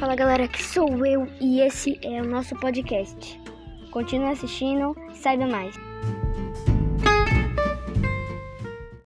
Fala galera, que sou eu e esse é o nosso podcast. Continue assistindo, saiba mais.